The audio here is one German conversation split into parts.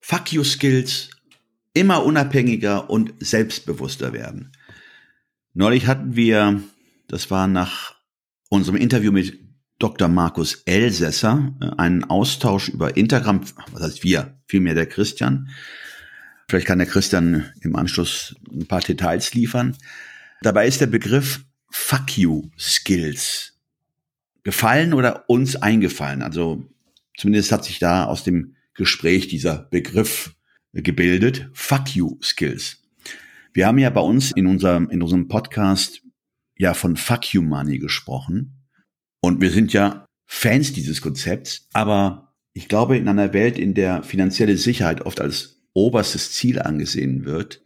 Fuck You Skills, immer unabhängiger und selbstbewusster werden. Neulich hatten wir, das war nach unserem Interview mit Dr. Markus Elsässer, einen Austausch über Instagram, was heißt wir, vielmehr der Christian. Vielleicht kann der Christian im Anschluss ein paar Details liefern. Dabei ist der Begriff Fuck You Skills gefallen oder uns eingefallen. Also Zumindest hat sich da aus dem Gespräch dieser Begriff gebildet. Fuck you Skills. Wir haben ja bei uns in unserem, in unserem Podcast ja von Fuck you Money gesprochen. Und wir sind ja Fans dieses Konzepts. Aber ich glaube, in einer Welt, in der finanzielle Sicherheit oft als oberstes Ziel angesehen wird,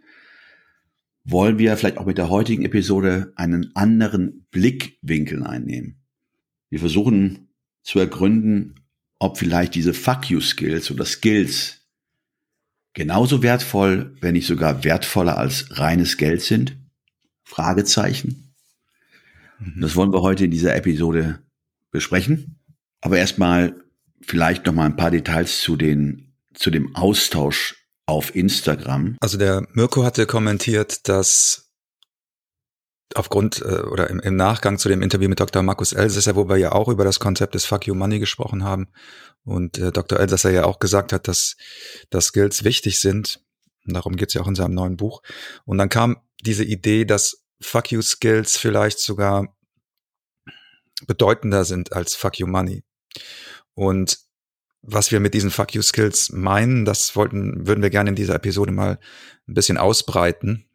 wollen wir vielleicht auch mit der heutigen Episode einen anderen Blickwinkel einnehmen. Wir versuchen zu ergründen, ob vielleicht diese Fuck you Skills oder Skills genauso wertvoll, wenn nicht sogar wertvoller als reines Geld sind? Fragezeichen. Mhm. Das wollen wir heute in dieser Episode besprechen. Aber erstmal vielleicht noch mal ein paar Details zu den, zu dem Austausch auf Instagram. Also der Mirko hatte kommentiert, dass aufgrund äh, oder im, im Nachgang zu dem Interview mit Dr. Markus Elsässer, wo wir ja auch über das Konzept des Fuck You Money gesprochen haben und äh, Dr. Elsässer ja auch gesagt hat, dass, dass Skills wichtig sind. Und darum geht's ja auch in seinem neuen Buch. Und dann kam diese Idee, dass Fuck You Skills vielleicht sogar bedeutender sind als Fuck You Money. Und was wir mit diesen Fuck You Skills meinen, das wollten, würden wir gerne in dieser Episode mal ein bisschen ausbreiten.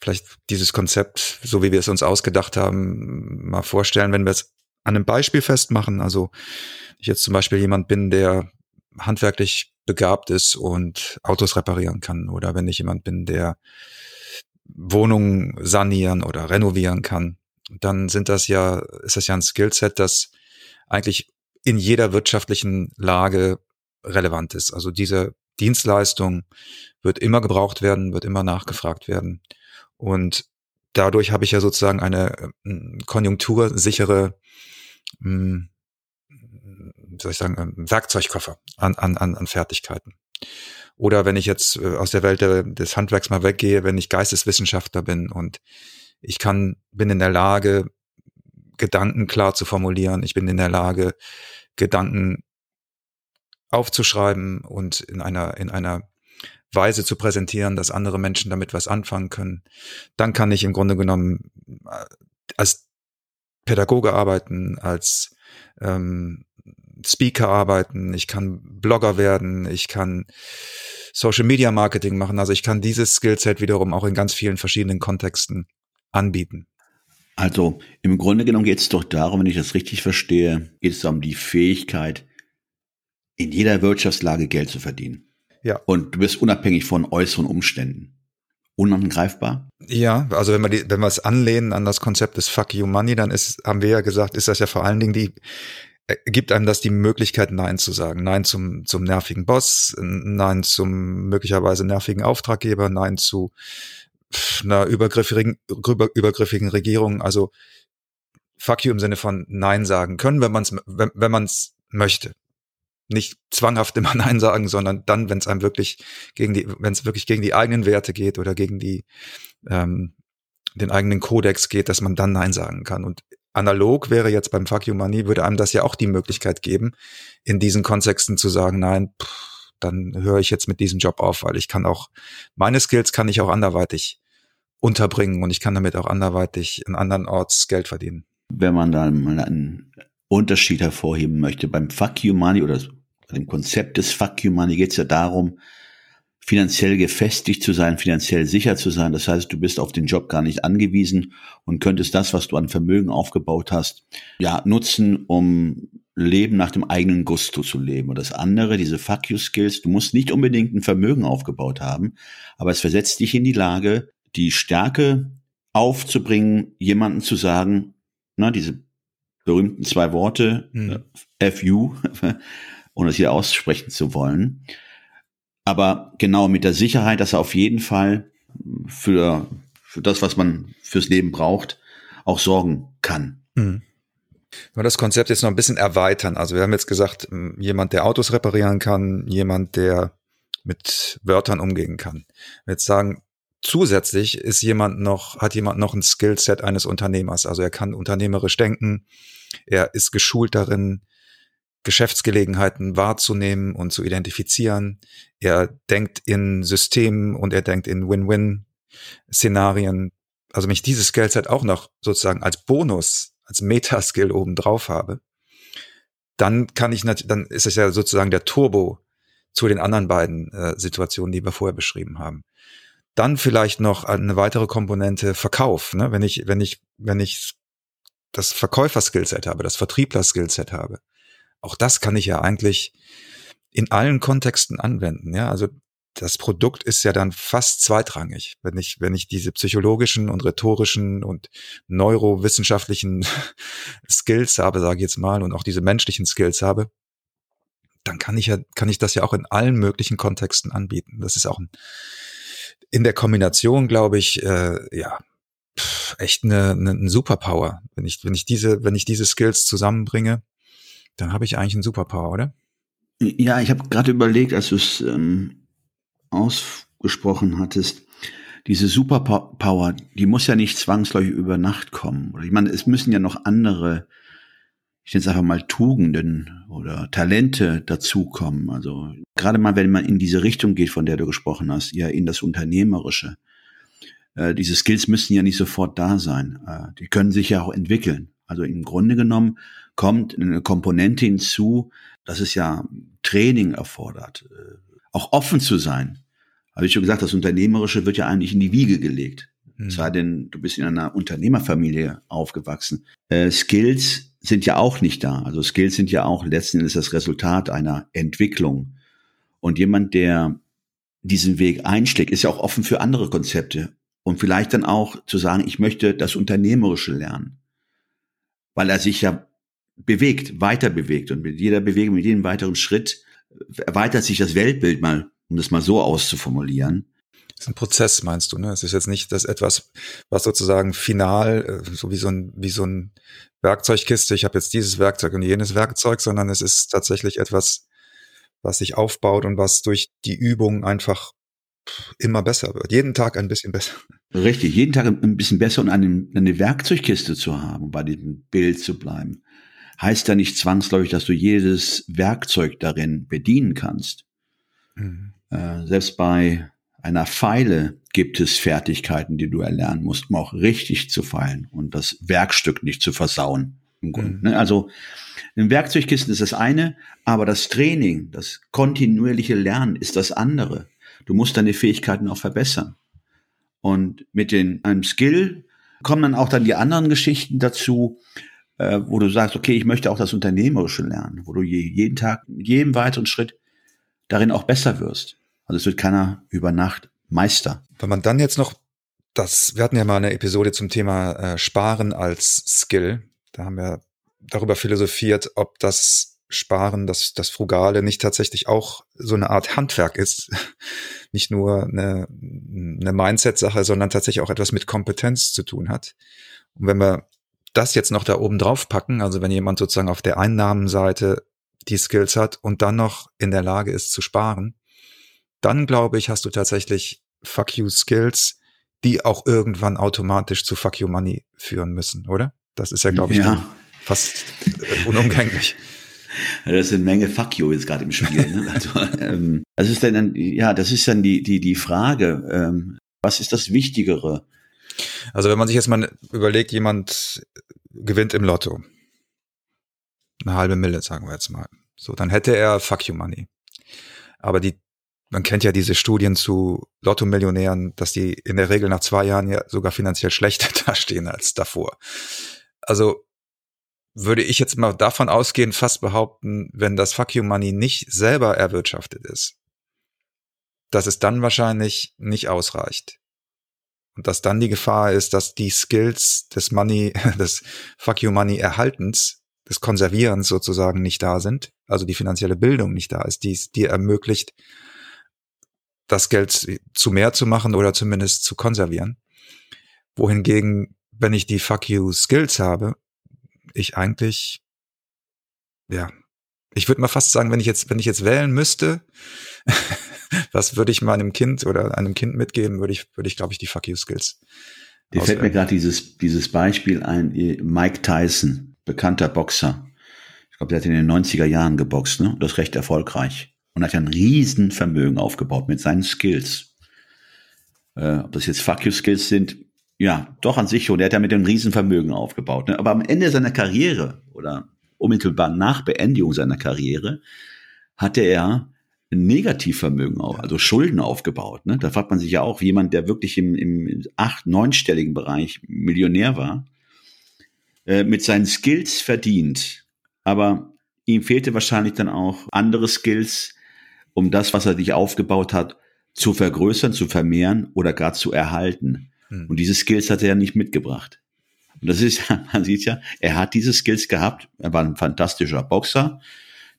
Vielleicht dieses Konzept, so wie wir es uns ausgedacht haben, mal vorstellen, wenn wir es an einem Beispiel festmachen. Also ich jetzt zum Beispiel jemand bin, der handwerklich begabt ist und Autos reparieren kann oder wenn ich jemand bin, der Wohnungen sanieren oder renovieren kann, dann sind das ja, ist das ja ein Skillset, das eigentlich in jeder wirtschaftlichen Lage relevant ist. Also diese Dienstleistung wird immer gebraucht werden, wird immer nachgefragt werden. Und dadurch habe ich ja sozusagen eine äh, konjunktursichere, mh, hm, soll ich sagen, Werkzeugkoffer an, an, an Fertigkeiten. Oder wenn ich jetzt äh, aus der Welt des Handwerks mal weggehe, wenn ich Geisteswissenschaftler bin und ich kann, bin in der Lage, Gedanken klar zu formulieren. Ich bin in der Lage, Gedanken aufzuschreiben und in einer, in einer Weise zu präsentieren, dass andere Menschen damit was anfangen können, dann kann ich im Grunde genommen äh, als Pädagoge arbeiten, als ähm, Speaker arbeiten, ich kann Blogger werden, ich kann Social Media Marketing machen. Also ich kann dieses Skillset wiederum auch in ganz vielen verschiedenen Kontexten anbieten. Also im Grunde genommen geht es doch darum, wenn ich das richtig verstehe, geht es um die Fähigkeit, in jeder Wirtschaftslage Geld zu verdienen. Ja. Und du bist unabhängig von äußeren Umständen. Unangreifbar? Ja, also wenn wir die, wenn wir es anlehnen an das Konzept des Fuck You Money, dann ist, haben wir ja gesagt, ist das ja vor allen Dingen die, äh, gibt einem das die Möglichkeit, Nein zu sagen. Nein zum, zum nervigen Boss, Nein zum möglicherweise nervigen Auftraggeber, Nein zu einer übergriffigen, über, übergriffigen Regierung. Also Fuck you im Sinne von Nein sagen können, wenn man es wenn, wenn man es möchte nicht zwanghaft immer Nein sagen, sondern dann, wenn es einem wirklich gegen die, wenn es wirklich gegen die eigenen Werte geht oder gegen die ähm, den eigenen Kodex geht, dass man dann Nein sagen kann. Und analog wäre jetzt beim Fuck You Money, würde einem das ja auch die Möglichkeit geben, in diesen Kontexten zu sagen, nein, pff, dann höre ich jetzt mit diesem Job auf, weil ich kann auch, meine Skills kann ich auch anderweitig unterbringen und ich kann damit auch anderweitig in anderen Orts Geld verdienen. Wenn man dann mal einen Unterschied hervorheben möchte. Beim Fuck You Money oder bei dem Konzept des Fuck You Money geht es ja darum, finanziell gefestigt zu sein, finanziell sicher zu sein. Das heißt, du bist auf den Job gar nicht angewiesen und könntest das, was du an Vermögen aufgebaut hast, ja, nutzen, um Leben nach dem eigenen Gusto zu leben. Und das andere, diese Fuck you Skills, du musst nicht unbedingt ein Vermögen aufgebaut haben, aber es versetzt dich in die Lage, die Stärke aufzubringen, jemanden zu sagen, na, diese berühmten zwei Worte, mhm. FU, ohne es hier aussprechen zu wollen. Aber genau mit der Sicherheit, dass er auf jeden Fall für, für das, was man fürs Leben braucht, auch sorgen kann. Mhm. Wenn wir das Konzept jetzt noch ein bisschen erweitern, also wir haben jetzt gesagt, jemand, der Autos reparieren kann, jemand, der mit Wörtern umgehen kann. Wir jetzt sagen, zusätzlich ist jemand noch, hat jemand noch ein Skillset eines Unternehmers. Also er kann unternehmerisch denken, er ist geschult darin, Geschäftsgelegenheiten wahrzunehmen und zu identifizieren. Er denkt in Systemen und er denkt in Win-Win-Szenarien. Also wenn ich dieses Skillset auch noch sozusagen als Bonus, als Metaskill oben drauf habe, dann kann ich natürlich, dann ist es ja sozusagen der Turbo zu den anderen beiden äh, Situationen, die wir vorher beschrieben haben. Dann vielleicht noch eine weitere Komponente Verkauf. Ne? Wenn ich, wenn ich, wenn ich das Verkäufer-Skillset habe, das Vertriebler-Skillset habe, auch das kann ich ja eigentlich in allen Kontexten anwenden. Ja, also das Produkt ist ja dann fast zweitrangig, wenn ich, wenn ich diese psychologischen und rhetorischen und neurowissenschaftlichen Skills habe, sage ich jetzt mal, und auch diese menschlichen Skills habe, dann kann ich ja, kann ich das ja auch in allen möglichen Kontexten anbieten. Das ist auch ein, in der Kombination, glaube ich, äh, ja, pff, echt eine, eine, eine Superpower. Wenn ich, wenn ich diese, wenn ich diese Skills zusammenbringe, dann habe ich eigentlich einen Superpower, oder? Ja, ich habe gerade überlegt, als du es ähm, ausgesprochen hattest, diese Superpower, die muss ja nicht zwangsläufig über Nacht kommen. Ich meine, es müssen ja noch andere, ich nenne es einfach mal Tugenden oder Talente dazukommen. Also gerade mal, wenn man in diese Richtung geht, von der du gesprochen hast, ja in das Unternehmerische. Äh, diese Skills müssen ja nicht sofort da sein. Äh, die können sich ja auch entwickeln. Also im Grunde genommen kommt eine Komponente hinzu, dass es ja Training erfordert, äh, auch offen zu sein. Habe ich schon gesagt, das Unternehmerische wird ja eigentlich in die Wiege gelegt. Mhm. Es sei denn, du bist in einer Unternehmerfamilie aufgewachsen. Äh, Skills sind ja auch nicht da. Also Skills sind ja auch letzten Endes das Resultat einer Entwicklung. Und jemand, der diesen Weg einschlägt, ist ja auch offen für andere Konzepte. Und vielleicht dann auch zu sagen, ich möchte das Unternehmerische lernen. Weil er sich ja bewegt, weiter bewegt. Und mit jeder Bewegung, mit jedem weiteren Schritt erweitert sich das Weltbild mal, um das mal so auszuformulieren. Das ist ein Prozess, meinst du, ne? Es ist jetzt nicht das etwas, was sozusagen final, äh, so wie so ein, wie so ein Werkzeugkiste, ich habe jetzt dieses Werkzeug und jenes Werkzeug, sondern es ist tatsächlich etwas, was sich aufbaut und was durch die Übung einfach immer besser wird. Jeden Tag ein bisschen besser. Richtig, jeden Tag ein bisschen besser und eine, eine Werkzeugkiste zu haben, bei dem Bild zu bleiben heißt ja nicht zwangsläufig, dass du jedes Werkzeug darin bedienen kannst. Mhm. Äh, selbst bei einer Pfeile gibt es Fertigkeiten, die du erlernen musst, um auch richtig zu feilen und das Werkstück nicht zu versauen. Im Grunde. Mhm. Ne? Also ein Werkzeugkisten ist das eine, aber das Training, das kontinuierliche Lernen ist das andere. Du musst deine Fähigkeiten auch verbessern. Und mit den, einem Skill kommen dann auch dann die anderen Geschichten dazu, äh, wo du sagst, okay, ich möchte auch das Unternehmerische lernen, wo du je, jeden Tag mit jedem weiteren Schritt darin auch besser wirst. Also es wird keiner über Nacht Meister. Wenn man dann jetzt noch das, wir hatten ja mal eine Episode zum Thema äh, Sparen als Skill. Da haben wir darüber philosophiert, ob das Sparen, das, das Frugale nicht tatsächlich auch so eine Art Handwerk ist. nicht nur eine, eine Mindset-Sache, sondern tatsächlich auch etwas mit Kompetenz zu tun hat. Und wenn wir das jetzt noch da oben drauf packen, also wenn jemand sozusagen auf der Einnahmenseite die Skills hat und dann noch in der Lage ist zu sparen, dann glaube ich, hast du tatsächlich Fuck You Skills, die auch irgendwann automatisch zu Fuck You Money führen müssen, oder? Das ist ja, glaube ich, ja. fast äh, unumgänglich. Das ist eine Menge Fuck you jetzt gerade im Spiel. Ne? Also, ähm, das ist dann, ja, das ist dann die die die Frage, ähm, was ist das Wichtigere? Also wenn man sich jetzt mal überlegt, jemand gewinnt im Lotto. Eine halbe Mille, sagen wir jetzt mal. So, dann hätte er Fuck you Money. Aber die, man kennt ja diese Studien zu Lotto-Millionären, dass die in der Regel nach zwei Jahren ja sogar finanziell schlechter dastehen als davor. Also würde ich jetzt mal davon ausgehen, fast behaupten, wenn das Fuck You Money nicht selber erwirtschaftet ist, dass es dann wahrscheinlich nicht ausreicht. Und dass dann die Gefahr ist, dass die Skills des Money, des Fuck You Money Erhaltens, des Konservierens sozusagen nicht da sind, also die finanzielle Bildung nicht da ist, die es dir ermöglicht, das Geld zu mehr zu machen oder zumindest zu konservieren. Wohingegen, wenn ich die Fuck You Skills habe, ich eigentlich, ja, ich würde mal fast sagen, wenn ich jetzt, wenn ich jetzt wählen müsste, was würde ich meinem Kind oder einem Kind mitgeben, würde ich, würde ich, glaube ich, die Fuck You Skills. Dir fällt mir gerade dieses, dieses Beispiel ein, Mike Tyson, bekannter Boxer. Ich glaube, der hat in den 90er Jahren geboxt, ne? Das recht erfolgreich. Und hat ja ein Riesenvermögen aufgebaut mit seinen Skills. Äh, ob das jetzt Fuck You Skills sind, ja, doch an sich schon. Der hat ja mit einem Riesenvermögen aufgebaut. Ne? Aber am Ende seiner Karriere oder unmittelbar nach Beendigung seiner Karriere hatte er ein Negativvermögen, auch, also Schulden aufgebaut. Ne? Da fragt man sich ja auch, jemand, der wirklich im, im acht-, neunstelligen Bereich Millionär war, äh, mit seinen Skills verdient. Aber ihm fehlte wahrscheinlich dann auch andere Skills, um das, was er sich aufgebaut hat, zu vergrößern, zu vermehren oder gar zu erhalten. Hm. Und diese Skills hat er ja nicht mitgebracht. Und das ist, man sieht ja, er hat diese Skills gehabt. Er war ein fantastischer Boxer,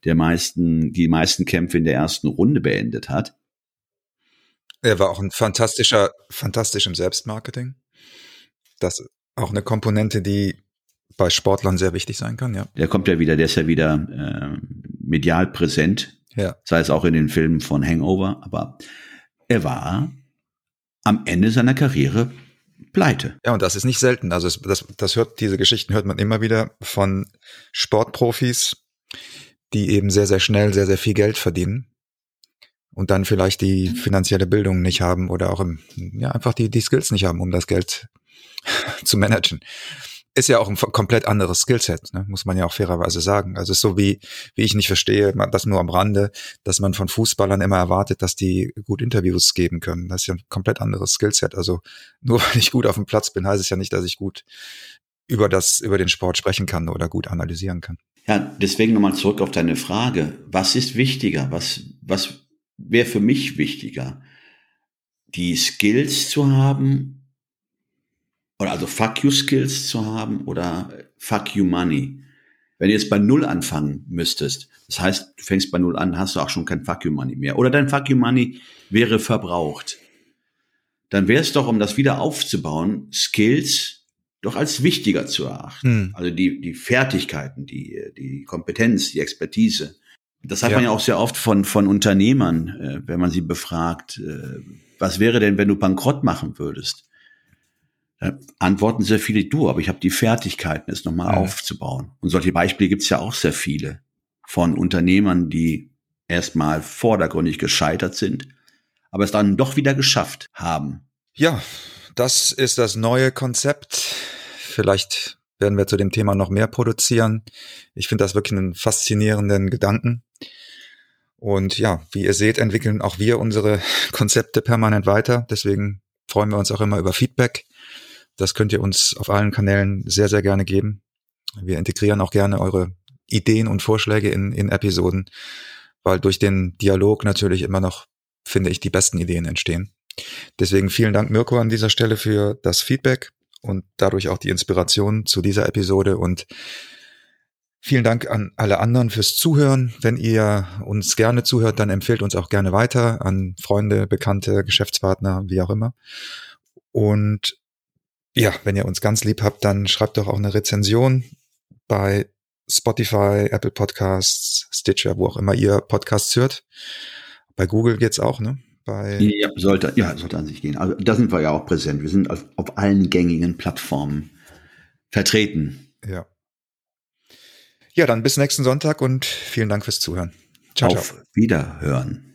der meisten, die meisten Kämpfe in der ersten Runde beendet hat. Er war auch ein fantastischer, fantastisch im Selbstmarketing. Das ist auch eine Komponente, die bei Sportlern sehr wichtig sein kann, ja. Der kommt ja wieder, der ist ja wieder äh, medial präsent. Ja. Sei es auch in den Filmen von Hangover, aber er war am Ende seiner Karriere pleite. Ja, und das ist nicht selten. Also es, das, das hört, diese Geschichten hört man immer wieder von Sportprofis, die eben sehr, sehr schnell sehr, sehr viel Geld verdienen und dann vielleicht die finanzielle Bildung nicht haben oder auch im, ja, einfach die, die Skills nicht haben, um das Geld zu managen ist ja auch ein komplett anderes Skillset, ne? muss man ja auch fairerweise sagen. Also so wie, wie ich nicht verstehe, das nur am Rande, dass man von Fußballern immer erwartet, dass die gut Interviews geben können. Das ist ja ein komplett anderes Skillset. Also nur weil ich gut auf dem Platz bin, heißt es ja nicht, dass ich gut über das, über den Sport sprechen kann oder gut analysieren kann. Ja, deswegen nochmal zurück auf deine Frage. Was ist wichtiger? Was, was wäre für mich wichtiger? Die Skills zu haben oder also Fuck You Skills zu haben oder Fuck You Money. Wenn du jetzt bei Null anfangen müsstest, das heißt, du fängst bei Null an, hast du auch schon kein Fuck You Money mehr. Oder dein Fuck You Money wäre verbraucht. Dann wäre es doch, um das wieder aufzubauen, Skills doch als wichtiger zu erachten. Hm. Also die, die Fertigkeiten, die, die Kompetenz, die Expertise. Das hat ja. man ja auch sehr oft von, von Unternehmern, äh, wenn man sie befragt, äh, was wäre denn, wenn du bankrott machen würdest? Da antworten sehr viele, du, aber ich habe die Fertigkeiten, es nochmal ja. aufzubauen. Und solche Beispiele gibt es ja auch sehr viele von Unternehmern, die erstmal vordergründig gescheitert sind, aber es dann doch wieder geschafft haben. Ja, das ist das neue Konzept. Vielleicht werden wir zu dem Thema noch mehr produzieren. Ich finde das wirklich einen faszinierenden Gedanken. Und ja, wie ihr seht, entwickeln auch wir unsere Konzepte permanent weiter. Deswegen freuen wir uns auch immer über Feedback. Das könnt ihr uns auf allen Kanälen sehr, sehr gerne geben. Wir integrieren auch gerne eure Ideen und Vorschläge in, in Episoden, weil durch den Dialog natürlich immer noch, finde ich, die besten Ideen entstehen. Deswegen vielen Dank, Mirko, an dieser Stelle für das Feedback und dadurch auch die Inspiration zu dieser Episode und Vielen Dank an alle anderen fürs Zuhören. Wenn ihr uns gerne zuhört, dann empfehlt uns auch gerne weiter an Freunde, Bekannte, Geschäftspartner, wie auch immer. Und ja, wenn ihr uns ganz lieb habt, dann schreibt doch auch eine Rezension bei Spotify, Apple Podcasts, Stitcher, wo auch immer ihr Podcasts hört. Bei Google geht's auch, ne? Bei ja, sollte, ja, sollte an sich gehen. Also da sind wir ja auch präsent. Wir sind auf, auf allen gängigen Plattformen vertreten. Ja. Ja, dann bis nächsten Sonntag und vielen Dank fürs Zuhören. Ciao, auf ciao. Wiederhören.